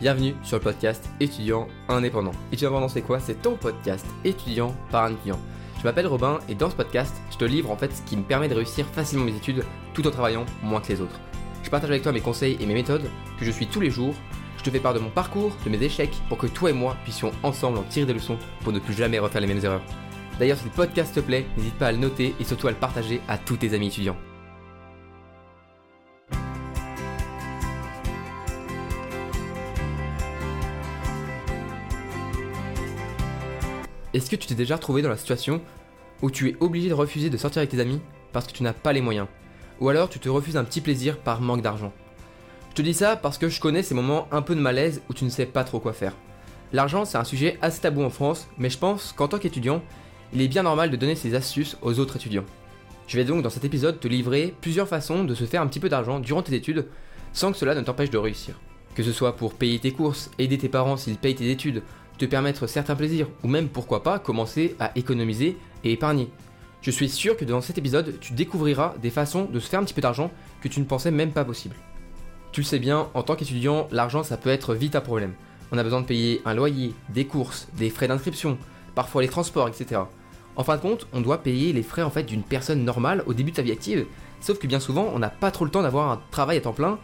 Bienvenue sur le podcast étudiant indépendant. Étudiant indépendant, c'est quoi? C'est ton podcast étudiant par un étudiant. Je m'appelle Robin et dans ce podcast, je te livre en fait ce qui me permet de réussir facilement mes études tout en travaillant moins que les autres. Je partage avec toi mes conseils et mes méthodes que je suis tous les jours. Je te fais part de mon parcours, de mes échecs, pour que toi et moi puissions ensemble en tirer des leçons pour ne plus jamais refaire les mêmes erreurs. D'ailleurs, si le podcast te plaît, n'hésite pas à le noter et surtout à le partager à tous tes amis étudiants. Est-ce que tu t'es déjà retrouvé dans la situation où tu es obligé de refuser de sortir avec tes amis parce que tu n'as pas les moyens? Ou alors tu te refuses un petit plaisir par manque d'argent? Je te dis ça parce que je connais ces moments un peu de malaise où tu ne sais pas trop quoi faire. L'argent c'est un sujet assez tabou en France, mais je pense qu'en tant qu'étudiant, il est bien normal de donner ses astuces aux autres étudiants. Je vais donc dans cet épisode te livrer plusieurs façons de se faire un petit peu d'argent durant tes études sans que cela ne t'empêche de réussir. Que ce soit pour payer tes courses, aider tes parents s'ils payent tes études, te permettre certains plaisirs, ou même pourquoi pas commencer à économiser et épargner. Je suis sûr que dans cet épisode, tu découvriras des façons de se faire un petit peu d'argent que tu ne pensais même pas possible. Tu le sais bien, en tant qu'étudiant, l'argent ça peut être vite un problème. On a besoin de payer un loyer, des courses, des frais d'inscription, parfois les transports, etc. En fin de compte, on doit payer les frais en fait d'une personne normale au début de sa vie active, sauf que bien souvent, on n'a pas trop le temps d'avoir un travail à temps plein,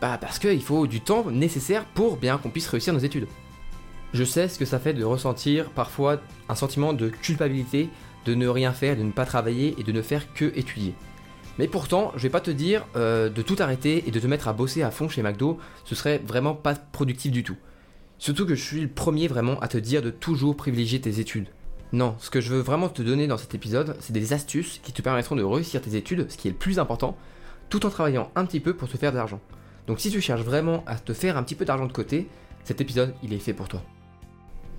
bah parce qu'il faut du temps nécessaire pour bien qu'on puisse réussir nos études. Je sais ce que ça fait de ressentir parfois un sentiment de culpabilité de ne rien faire, de ne pas travailler et de ne faire que étudier. Mais pourtant, je vais pas te dire euh, de tout arrêter et de te mettre à bosser à fond chez McDo, ce serait vraiment pas productif du tout. Surtout que je suis le premier vraiment à te dire de toujours privilégier tes études. Non, ce que je veux vraiment te donner dans cet épisode, c'est des astuces qui te permettront de réussir tes études, ce qui est le plus important, tout en travaillant un petit peu pour te faire de l'argent. Donc si tu cherches vraiment à te faire un petit peu d'argent de côté, cet épisode, il est fait pour toi.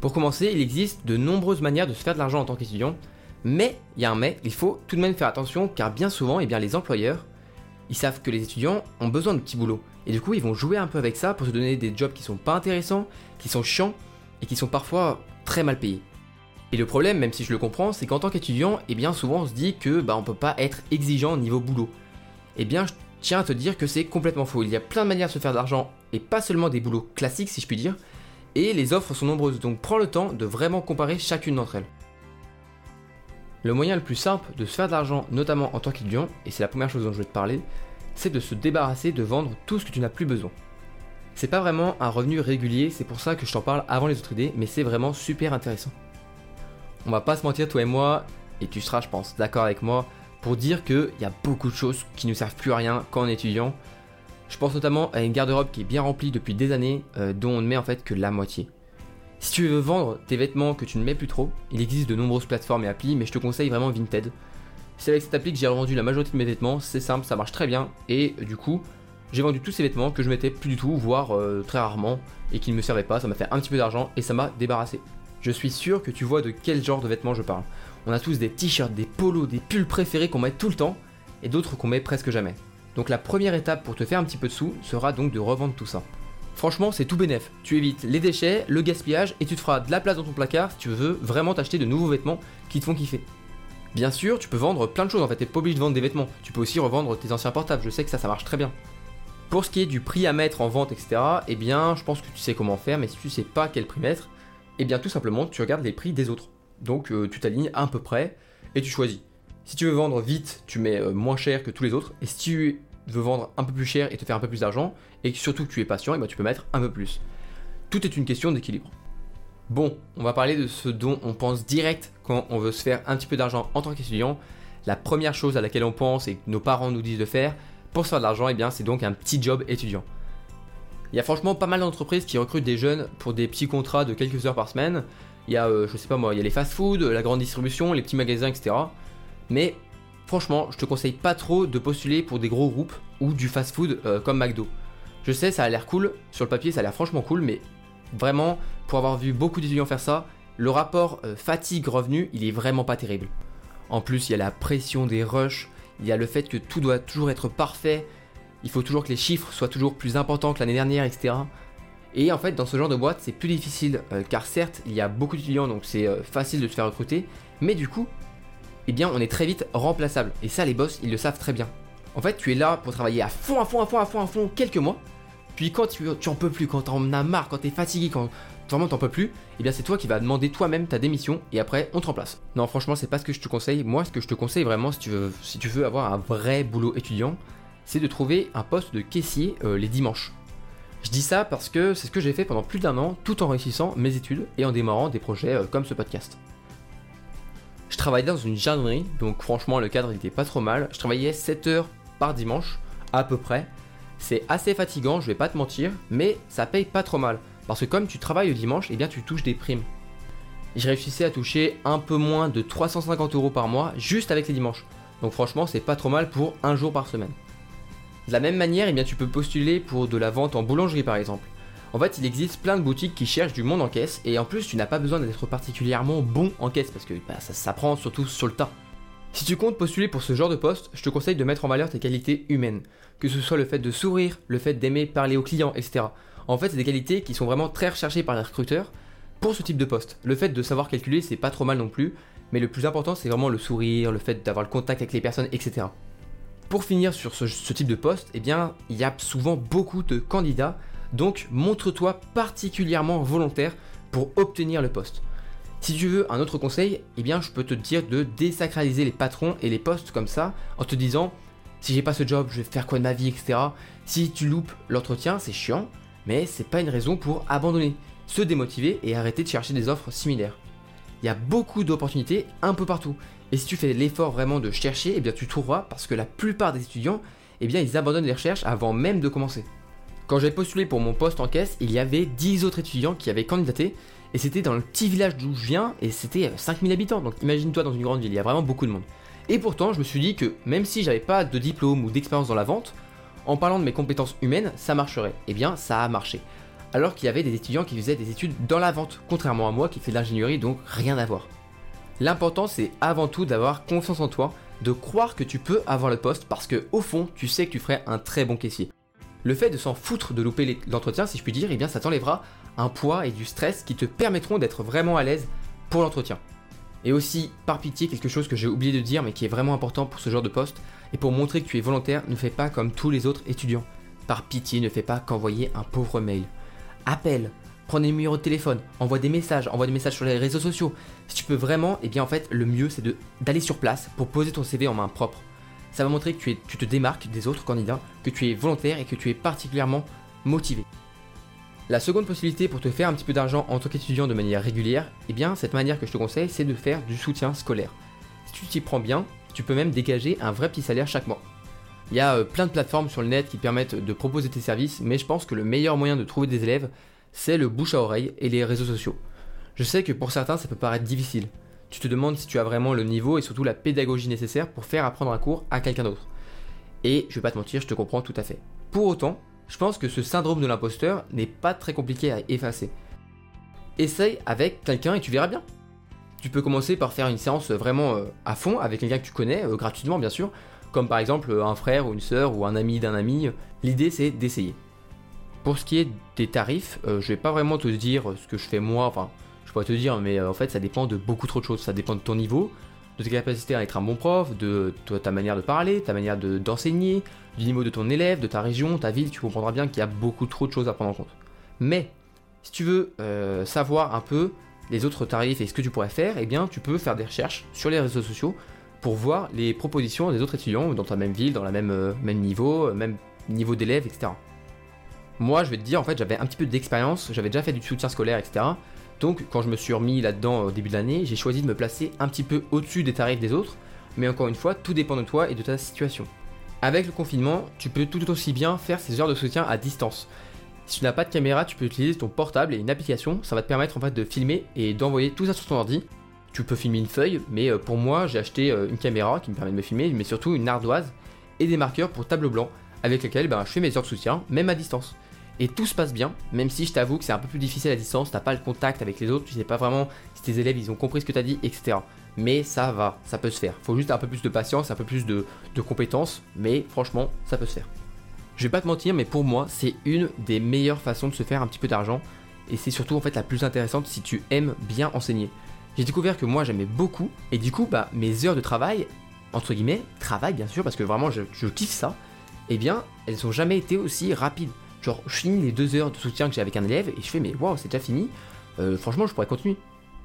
Pour commencer, il existe de nombreuses manières de se faire de l'argent en tant qu'étudiant, mais il y a un mais, il faut tout de même faire attention car bien souvent, eh bien, les employeurs, ils savent que les étudiants ont besoin de petits boulots. Et du coup, ils vont jouer un peu avec ça pour se donner des jobs qui sont pas intéressants, qui sont chiants et qui sont parfois très mal payés. Et le problème, même si je le comprends, c'est qu'en tant qu'étudiant, eh bien souvent on se dit que bah on peut pas être exigeant au niveau boulot. Eh bien, je tiens à te dire que c'est complètement faux. Il y a plein de manières de se faire de l'argent et pas seulement des boulots classiques si je puis dire, et les offres sont nombreuses, donc prends le temps de vraiment comparer chacune d'entre elles. Le moyen le plus simple de se faire de l'argent, notamment en tant qu'étudiant, et c'est la première chose dont je vais te parler, c'est de se débarrasser de vendre tout ce que tu n'as plus besoin. C'est pas vraiment un revenu régulier, c'est pour ça que je t'en parle avant les autres idées, mais c'est vraiment super intéressant. On va pas se mentir, toi et moi, et tu seras, je pense, d'accord avec moi, pour dire qu'il y a beaucoup de choses qui ne servent plus à rien quand on est étudiant, je pense notamment à une garde-robe qui est bien remplie depuis des années, euh, dont on ne met en fait que la moitié. Si tu veux vendre tes vêtements que tu ne mets plus trop, il existe de nombreuses plateformes et applis, mais je te conseille vraiment Vinted. C'est avec cette appli que j'ai revendu la majorité de mes vêtements, c'est simple, ça marche très bien, et euh, du coup, j'ai vendu tous ces vêtements que je mettais plus du tout, voire euh, très rarement, et qui ne me servaient pas, ça m'a fait un petit peu d'argent, et ça m'a débarrassé. Je suis sûr que tu vois de quel genre de vêtements je parle. On a tous des t-shirts, des polos, des pulls préférés qu'on met tout le temps, et d'autres qu'on met presque jamais. Donc la première étape pour te faire un petit peu de sous sera donc de revendre tout ça. Franchement, c'est tout bénef. Tu évites les déchets, le gaspillage et tu te feras de la place dans ton placard si tu veux vraiment t'acheter de nouveaux vêtements qui te font kiffer. Bien sûr, tu peux vendre plein de choses en fait, t'es pas obligé de vendre des vêtements. Tu peux aussi revendre tes anciens portables, je sais que ça, ça marche très bien. Pour ce qui est du prix à mettre en vente, etc., eh bien, je pense que tu sais comment faire, mais si tu sais pas quel prix mettre, eh bien, tout simplement, tu regardes les prix des autres. Donc, euh, tu t'alignes à peu près et tu choisis. Si tu veux vendre vite, tu mets euh, moins cher que tous les autres. Et si tu veux vendre un peu plus cher et te faire un peu plus d'argent, et surtout que tu es patient, et ben tu peux mettre un peu plus. Tout est une question d'équilibre. Bon, on va parler de ce dont on pense direct quand on veut se faire un petit peu d'argent en tant qu'étudiant. La première chose à laquelle on pense et que nos parents nous disent de faire pour se faire de l'argent, et eh bien c'est donc un petit job étudiant. Il y a franchement pas mal d'entreprises qui recrutent des jeunes pour des petits contrats de quelques heures par semaine. Il y a, euh, je sais pas moi, il y a les fast-food, la grande distribution, les petits magasins, etc. Mais franchement, je te conseille pas trop de postuler pour des gros groupes ou du fast-food euh, comme McDo. Je sais, ça a l'air cool, sur le papier ça a l'air franchement cool, mais vraiment, pour avoir vu beaucoup d'étudiants faire ça, le rapport euh, fatigue-revenu, il est vraiment pas terrible. En plus, il y a la pression des rushs, il y a le fait que tout doit toujours être parfait, il faut toujours que les chiffres soient toujours plus importants que l'année dernière, etc. Et en fait, dans ce genre de boîte, c'est plus difficile, euh, car certes, il y a beaucoup d'étudiants, donc c'est facile de se faire recruter, mais du coup, eh bien on est très vite remplaçable. Et ça les boss, ils le savent très bien. En fait, tu es là pour travailler à fond, à fond, à fond, à fond, à fond, quelques mois. Puis quand tu, en peux plus, quand t'en as marre, quand t'es fatigué, quand vraiment t'en peux plus, eh bien c'est toi qui vas demander toi-même ta démission et après on te remplace. Non franchement c'est pas ce que je te conseille. Moi ce que je te conseille vraiment si tu veux, si tu veux avoir un vrai boulot étudiant, c'est de trouver un poste de caissier euh, les dimanches. Je dis ça parce que c'est ce que j'ai fait pendant plus d'un an tout en réussissant mes études et en démarrant des projets euh, comme ce podcast. Je travaillais dans une jardinerie, donc franchement le cadre n'était pas trop mal. Je travaillais 7 heures par dimanche, à peu près. C'est assez fatigant, je vais pas te mentir, mais ça paye pas trop mal. Parce que comme tu travailles le dimanche, eh bien tu touches des primes. Je réussissais à toucher un peu moins de 350 euros par mois juste avec les dimanches. Donc franchement, c'est pas trop mal pour un jour par semaine. De la même manière, eh bien, tu peux postuler pour de la vente en boulangerie par exemple. En fait, il existe plein de boutiques qui cherchent du monde en caisse et en plus, tu n'as pas besoin d'être particulièrement bon en caisse parce que bah, ça s'apprend surtout sur le tas. Si tu comptes postuler pour ce genre de poste, je te conseille de mettre en valeur tes qualités humaines, que ce soit le fait de sourire, le fait d'aimer parler aux clients, etc. En fait, c'est des qualités qui sont vraiment très recherchées par les recruteurs pour ce type de poste. Le fait de savoir calculer, c'est pas trop mal non plus, mais le plus important, c'est vraiment le sourire, le fait d'avoir le contact avec les personnes, etc. Pour finir sur ce, type de poste, eh bien, il y a souvent beaucoup de candidats, donc montre-toi particulièrement volontaire pour obtenir le poste. Si tu veux un autre conseil, eh bien, je peux te dire de désacraliser les patrons et les postes comme ça, en te disant si j'ai pas ce job, je vais faire quoi de ma vie, etc. Si tu loupes l'entretien, c'est chiant, mais c'est pas une raison pour abandonner, se démotiver et arrêter de chercher des offres similaires. Il y a beaucoup d'opportunités un peu partout. Et si tu fais l'effort vraiment de chercher, eh bien tu trouveras parce que la plupart des étudiants, eh bien ils abandonnent les recherches avant même de commencer. Quand j'ai postulé pour mon poste en caisse, il y avait 10 autres étudiants qui avaient candidaté et c'était dans le petit village d'où je viens et c'était 5000 habitants. Donc imagine-toi dans une grande ville, il y a vraiment beaucoup de monde. Et pourtant, je me suis dit que même si j'avais pas de diplôme ou d'expérience dans la vente, en parlant de mes compétences humaines, ça marcherait. Eh bien, ça a marché. Alors qu'il y avait des étudiants qui faisaient des études dans la vente, contrairement à moi qui fais de l'ingénierie, donc rien à voir. L'important, c'est avant tout d'avoir confiance en toi, de croire que tu peux avoir le poste parce que au fond, tu sais que tu ferais un très bon caissier. Le fait de s'en foutre de louper l'entretien, si je puis dire, eh bien ça t'enlèvera un poids et du stress qui te permettront d'être vraiment à l'aise pour l'entretien. Et aussi, par pitié, quelque chose que j'ai oublié de dire mais qui est vraiment important pour ce genre de poste, et pour montrer que tu es volontaire, ne fais pas comme tous les autres étudiants. Par pitié, ne fais pas qu'envoyer un pauvre mail. Appelle, prends des numéros de téléphone, envoie des messages, envoie des messages sur les réseaux sociaux. Si tu peux vraiment, et eh bien en fait, le mieux c'est d'aller sur place pour poser ton CV en main propre. Ça va montrer que tu, te démarques des autres candidats, que tu es volontaire et que tu es particulièrement motivé. La seconde possibilité pour te faire un petit peu d'argent en tant qu'étudiant de manière régulière, eh bien cette manière que je te conseille, c'est de faire du soutien scolaire. Si tu t'y prends bien, tu peux même dégager un vrai petit salaire chaque mois. Il y a euh, plein de plateformes sur le net qui permettent de proposer tes services, mais je pense que le meilleur moyen de trouver des élèves, c'est le bouche à oreille et les réseaux sociaux. Je sais que pour certains ça peut paraître difficile. Tu te demandes si tu as vraiment le niveau et surtout la pédagogie nécessaire pour faire apprendre un cours à quelqu'un d'autre. Et je vais pas te mentir, je te comprends tout à fait. Pour autant, je pense que ce syndrome de l'imposteur n'est pas très compliqué à effacer. Essaye avec quelqu'un et tu verras bien. Tu peux commencer par faire une séance vraiment euh, à fond avec quelqu'un que tu connais, euh, gratuitement bien sûr, comme par exemple un frère ou une sœur ou un ami d'un ami. L'idée c'est d'essayer. Pour ce qui est des tarifs, euh, je vais pas vraiment te dire ce que je fais moi, enfin te dire, mais en fait ça dépend de beaucoup trop de choses. Ça dépend de ton niveau, de tes capacités à être un bon prof, de, ta manière de parler, ta manière d'enseigner, du niveau de ton élève, de ta région, ta ville, tu comprendras bien qu'il y a beaucoup trop de choses à prendre en compte. Mais, si tu veux euh, savoir un peu les autres tarifs et ce que tu pourrais faire, eh bien tu peux faire des recherches sur les réseaux sociaux pour voir les propositions des autres étudiants dans ta même ville, dans le même, euh, même niveau, euh, même niveau d'élève, etc. Moi, je vais te dire, en fait, j'avais un petit peu d'expérience, j'avais déjà fait du soutien scolaire, etc. Donc quand je me suis remis là-dedans au début de l'année, j'ai choisi de me placer un petit peu au-dessus des tarifs des autres, mais encore une fois, tout dépend de toi et de ta situation. Avec le confinement, tu peux tout aussi bien faire ces heures de soutien à distance. Si tu n'as pas de caméra, tu peux utiliser ton portable et une application, ça va te permettre en fait de filmer et d'envoyer tout ça sur ton ordi. Tu peux filmer une feuille, mais euh, pour moi, j'ai acheté euh, une caméra qui me permet de me filmer, mais surtout une ardoise et des marqueurs pour tableau blanc avec lesquels ben, je fais mes heures de soutien, même à distance et tout se passe bien, même si je t'avoue que c'est un peu plus difficile à distance, t'as pas le contact avec les autres, tu sais pas vraiment si tes élèves ils ont compris ce que t'as dit, etc. Mais ça va, ça peut se faire. Faut juste un peu plus de patience, un peu plus de, compétences, mais franchement, ça peut se faire. Je vais pas te mentir, mais pour moi, c'est une des meilleures façons de se faire un petit peu d'argent, et c'est surtout en fait la plus intéressante si tu aimes bien enseigner. J'ai découvert que moi j'aimais beaucoup, et du coup, bah, mes heures de travail, entre guillemets, travail bien sûr, parce que vraiment je, je kiffe ça, eh bien, elles ont jamais été aussi rapides. Genre je finis les deux heures de soutien que j'ai avec un élève et je fais mais waouh c'est déjà fini, euh, franchement je pourrais continuer.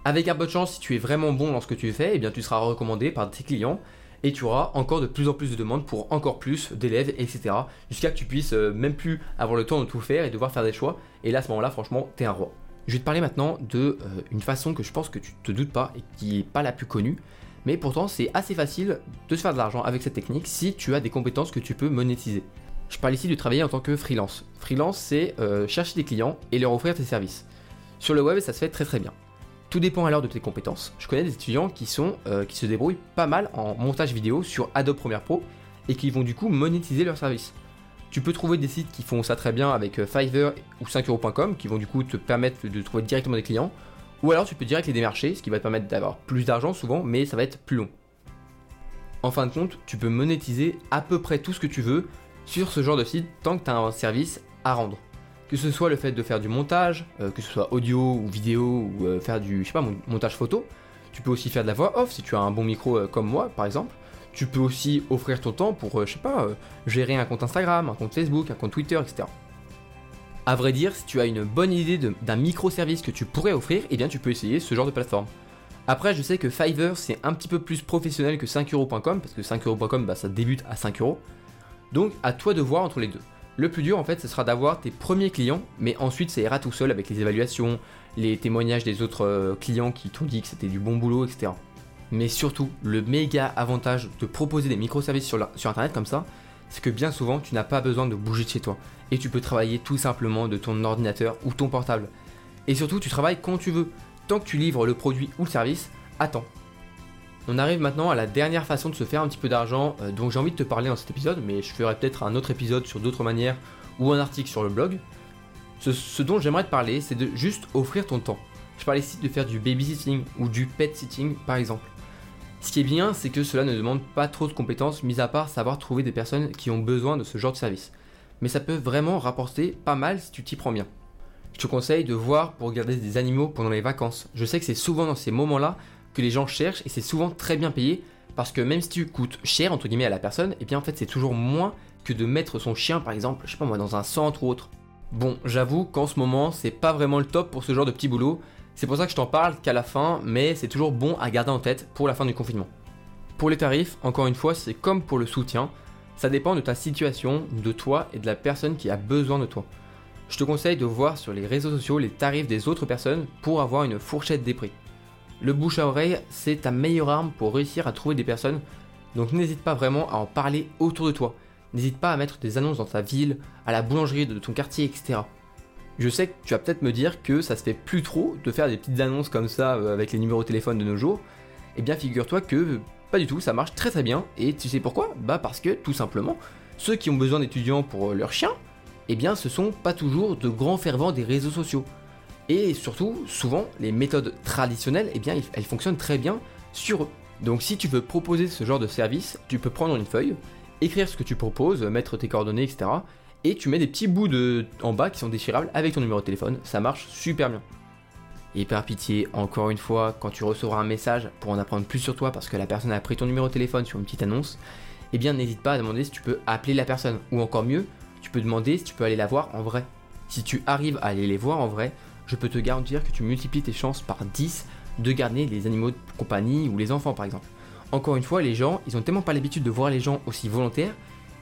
Avec un peu de chance, si tu es vraiment bon dans ce que tu fais, eh bien tu seras recommandé par tes clients et tu auras encore de plus en plus de demandes pour encore plus d'élèves, etc. Jusqu'à que tu puisses euh, même plus avoir le temps de tout faire et devoir faire des choix. Et là, à ce moment-là, franchement, t'es un roi. Je vais te parler maintenant de euh, une façon que je pense que tu te doutes pas et qui n'est pas la plus connue, mais pourtant c'est assez facile de se faire de l'argent avec cette technique si tu as des compétences que tu peux monétiser. Je parle ici de travailler en tant que freelance. Freelance, c'est euh, chercher des clients et leur offrir tes services. Sur le web, ça se fait très très bien. Tout dépend alors de tes compétences. Je connais des étudiants qui, sont, euh, qui se débrouillent pas mal en montage vidéo sur Adobe Premiere Pro et qui vont du coup monétiser leurs services. Tu peux trouver des sites qui font ça très bien avec euh, Fiverr ou 5euros.com qui vont du coup te permettre de trouver directement des clients. Ou alors tu peux direct les démarcher, ce qui va te permettre d'avoir plus d'argent souvent, mais ça va être plus long. En fin de compte, tu peux monétiser à peu près tout ce que tu veux sur ce genre de site tant que tu as un service à rendre. Que ce soit le fait de faire du montage, euh, que ce soit audio ou vidéo ou euh, faire du je montage photo. Tu peux aussi faire de la voix off si tu as un bon micro euh, comme moi par exemple. Tu peux aussi offrir ton temps pour, je sais pas, gérer un compte Instagram, un compte Facebook, un compte Twitter, etc. A vrai dire, si tu as une bonne idée d'un microservice que tu pourrais offrir, eh bien tu peux essayer ce genre de plateforme. Après, je sais que Fiverr c'est un petit peu plus professionnel que 5euros.com parce que 5euros.com bah, ça débute à 5 euros. Donc à toi de voir entre les deux. Le plus dur en fait ce sera d'avoir tes premiers clients, mais ensuite ça ira tout seul avec les évaluations, les témoignages des autres euh, clients qui t'ont dit que c'était du bon boulot, etc. Mais surtout, le méga avantage de proposer des microservices sur, sur internet comme ça, c'est que bien souvent tu n'as pas besoin de bouger de chez toi et tu peux travailler tout simplement de ton ordinateur ou ton portable. Et surtout, tu travailles quand tu veux. Tant que tu livres le produit ou le service, attends. On arrive maintenant à la dernière façon de se faire un petit peu d'argent euh, dont j'ai envie de te parler dans cet épisode, mais je ferai peut-être un autre épisode sur d'autres manières ou un article sur le blog. Ce, dont j'aimerais te parler, c'est de juste offrir ton temps. Je parle ici de faire du babysitting ou du pet sitting par exemple. Ce qui est bien, c'est que cela ne demande pas trop de compétences, mis à part savoir trouver des personnes qui ont besoin de ce genre de service. Mais ça peut vraiment rapporter pas mal si tu t'y prends bien. Je te conseille de voir pour regarder des animaux pendant les vacances. Je sais que c'est souvent dans ces moments-là que les gens cherchent et c'est souvent très bien payé parce que même si tu coûtes cher entre guillemets à la personne, et eh bien en fait c'est toujours moins que de mettre son chien par exemple, je sais pas moi, dans un centre ou autre. Bon, j'avoue qu'en ce moment c'est pas vraiment le top pour ce genre de petit boulot, c'est pour ça que je t'en parle qu'à la fin, mais c'est toujours bon à garder en tête pour la fin du confinement. Pour les tarifs, encore une fois, c'est comme pour le soutien, ça dépend de ta situation, de toi et de la personne qui a besoin de toi. Je te conseille de voir sur les réseaux sociaux les tarifs des autres personnes pour avoir une fourchette des prix. Le bouche à oreille, c'est ta meilleure arme pour réussir à trouver des personnes, donc n'hésite pas vraiment à en parler autour de toi. N'hésite pas à mettre des annonces dans ta ville, à la boulangerie de ton quartier, etc. Je sais que tu vas peut-être me dire que ça se fait plus trop de faire des petites annonces comme ça euh, avec les numéros de téléphone de nos jours. Eh bien figure-toi que pas du tout, ça marche très très bien. Et tu sais pourquoi? Bah parce que tout simplement, ceux qui ont besoin d'étudiants pour euh, leur chien, eh bien ce sont pas toujours de grands fervents des réseaux sociaux. Et surtout, souvent, les méthodes traditionnelles, eh bien, elles fonctionnent très bien sur eux. Donc si tu veux proposer ce genre de service, tu peux prendre une feuille, écrire ce que tu proposes, mettre tes coordonnées, etc. Et tu mets des petits bouts de... en bas qui sont déchirables avec ton numéro de téléphone. Ça marche super bien. Et par pitié, encore une fois, quand tu recevras un message pour en apprendre plus sur toi parce que la personne a pris ton numéro de téléphone sur une petite annonce, eh bien n'hésite pas à demander si tu peux appeler la personne. Ou encore mieux, tu peux demander si tu peux aller la voir en vrai. Si tu arrives à aller les voir en vrai, je peux te garantir que tu multiplies tes chances par 10 de garder les animaux de compagnie ou les enfants par exemple. Encore une fois, les gens, ils ont tellement pas l'habitude de voir les gens aussi volontaires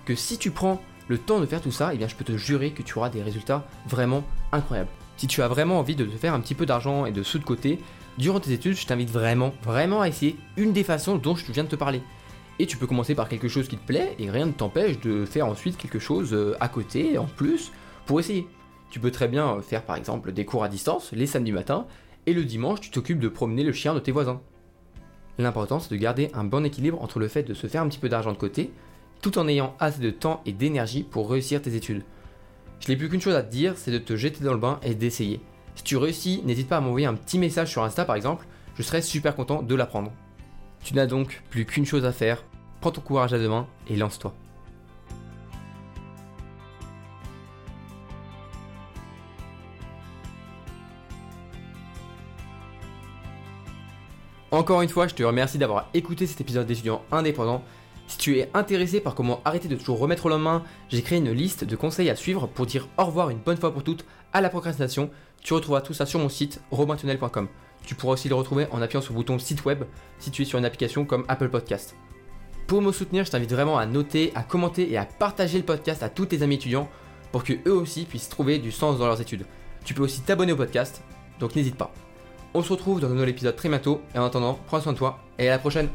que si tu prends le temps de faire tout ça, eh bien je peux te jurer que tu auras des résultats vraiment incroyables. Si tu as vraiment envie de te faire un petit peu d'argent et de sous de côté, durant tes études, je t'invite vraiment, vraiment à essayer une des façons dont je viens de te parler. Et tu peux commencer par quelque chose qui te plaît et rien ne t'empêche de faire ensuite quelque chose euh, à côté, en plus, pour essayer. Tu peux très bien faire par exemple des cours à distance les samedis matins et le dimanche tu t'occupes de promener le chien de tes voisins. L'important c'est de garder un bon équilibre entre le fait de se faire un petit peu d'argent de côté tout en ayant assez de temps et d'énergie pour réussir tes études. Je n'ai plus qu'une chose à te dire, c'est de te jeter dans le bain et d'essayer. Si tu réussis, n'hésite pas à m'envoyer un petit message sur Insta par exemple, je serais super content de l'apprendre. Tu n'as donc plus qu'une chose à faire, prends ton courage à deux mains et lance-toi. Encore une fois, je te remercie d'avoir écouté cet épisode d'étudiants indépendants. Si tu es intéressé par comment arrêter de toujours remettre au lendemain, j'ai créé une liste de conseils à suivre pour dire au revoir une bonne fois pour toutes à la procrastination. Tu retrouveras tout ça sur mon site robintunnel.com. Tu pourras aussi le retrouver en appuyant sur le bouton site web si tu es sur une application comme Apple Podcast. Pour me soutenir, je t'invite vraiment à noter, à commenter et à partager le podcast à tous tes amis étudiants pour que eux aussi puissent trouver du sens dans leurs études. Tu peux aussi t'abonner au podcast, donc n'hésite pas. On se retrouve dans un nouvel épisode très bientôt. Et en attendant, prends soin de toi et à la prochaine